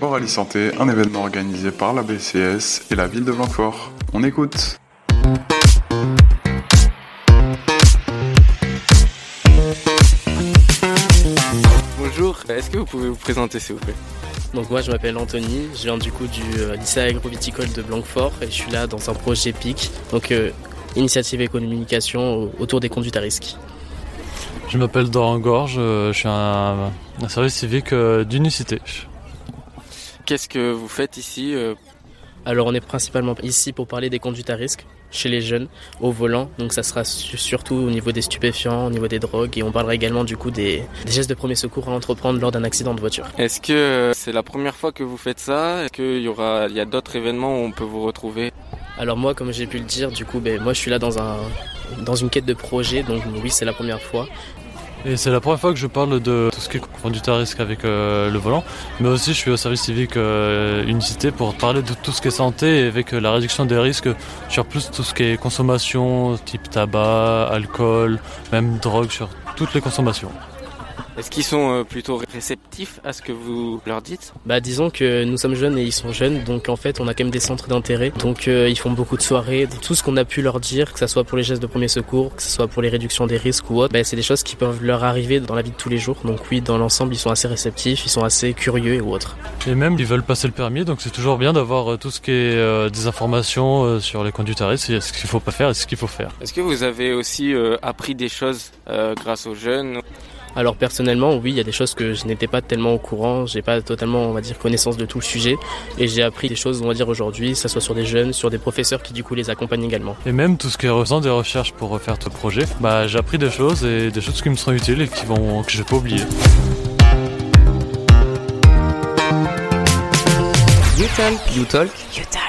Oralie Santé, un événement organisé par la BCS et la ville de Blanquefort. On écoute. Bonjour, est-ce que vous pouvez vous présenter s'il vous plaît? Donc moi je m'appelle Anthony, je viens du coup du euh, lycée agroviticole de Blanquefort et je suis là dans un projet PIC, donc euh, initiative et communication autour des conduites à risque. Je m'appelle Doran Gorge, euh, je suis un, un service civique d'unicité. Qu'est-ce que vous faites ici euh Alors on est principalement ici pour parler des conduites à risque chez les jeunes au volant, donc ça sera su- surtout au niveau des stupéfiants, au niveau des drogues. Et on parlera également du coup des, des gestes de premier secours à entreprendre lors d'un accident de voiture. Est-ce que euh, c'est la première fois que vous faites ça? Est-ce qu'il y aura, il y a d'autres événements où on peut vous retrouver? Alors moi comme j'ai pu le dire, du coup ben, moi je suis là dans un dans une quête de projet, donc oui c'est la première fois. Et c'est la première fois que je parle de tout ce qui est conduite à risque avec euh, le volant, mais aussi je suis au service civique euh, unicité pour parler de tout ce qui est santé et avec euh, la réduction des risques sur plus tout ce qui est consommation, type tabac, alcool, même drogue, sur toutes les consommations. Est-ce qu'ils sont euh, plutôt réceptifs à ce que vous leur dites? Bah disons que nous sommes jeunes et ils sont jeunes, donc en fait on a quand même des centres d'intérêt. Donc euh, ils font beaucoup de soirées, tout ce qu'on a pu leur dire, que ce soit pour les gestes de premier secours, que ce soit pour les réductions des risques ou autre, bah, c'est des choses qui peuvent leur arriver dans la vie de tous les jours. Donc oui, dans l'ensemble ils sont assez réceptifs, ils sont assez curieux ou autre. Et même ils veulent passer le permis, donc c'est toujours bien d'avoir euh, tout ce qui est euh, des informations euh, sur les conduites à risque, et ce qu'il faut pas faire? Et ce qu'il faut faire? Est-ce que vous avez aussi euh, appris des choses euh, grâce aux jeunes? Alors personnellement, oui, il y a des choses que je n'étais pas tellement au courant, j'ai pas totalement, on va dire, connaissance de tout le sujet, et j'ai appris des choses, on va dire aujourd'hui, que ça soit sur des jeunes, sur des professeurs qui du coup les accompagnent également. Et même tout ce qui est faisant des recherches pour refaire ce projet, bah j'ai appris des choses et des choses qui me seront utiles et qui vont que je vais pas oublier. You Talk. You Talk You Talk.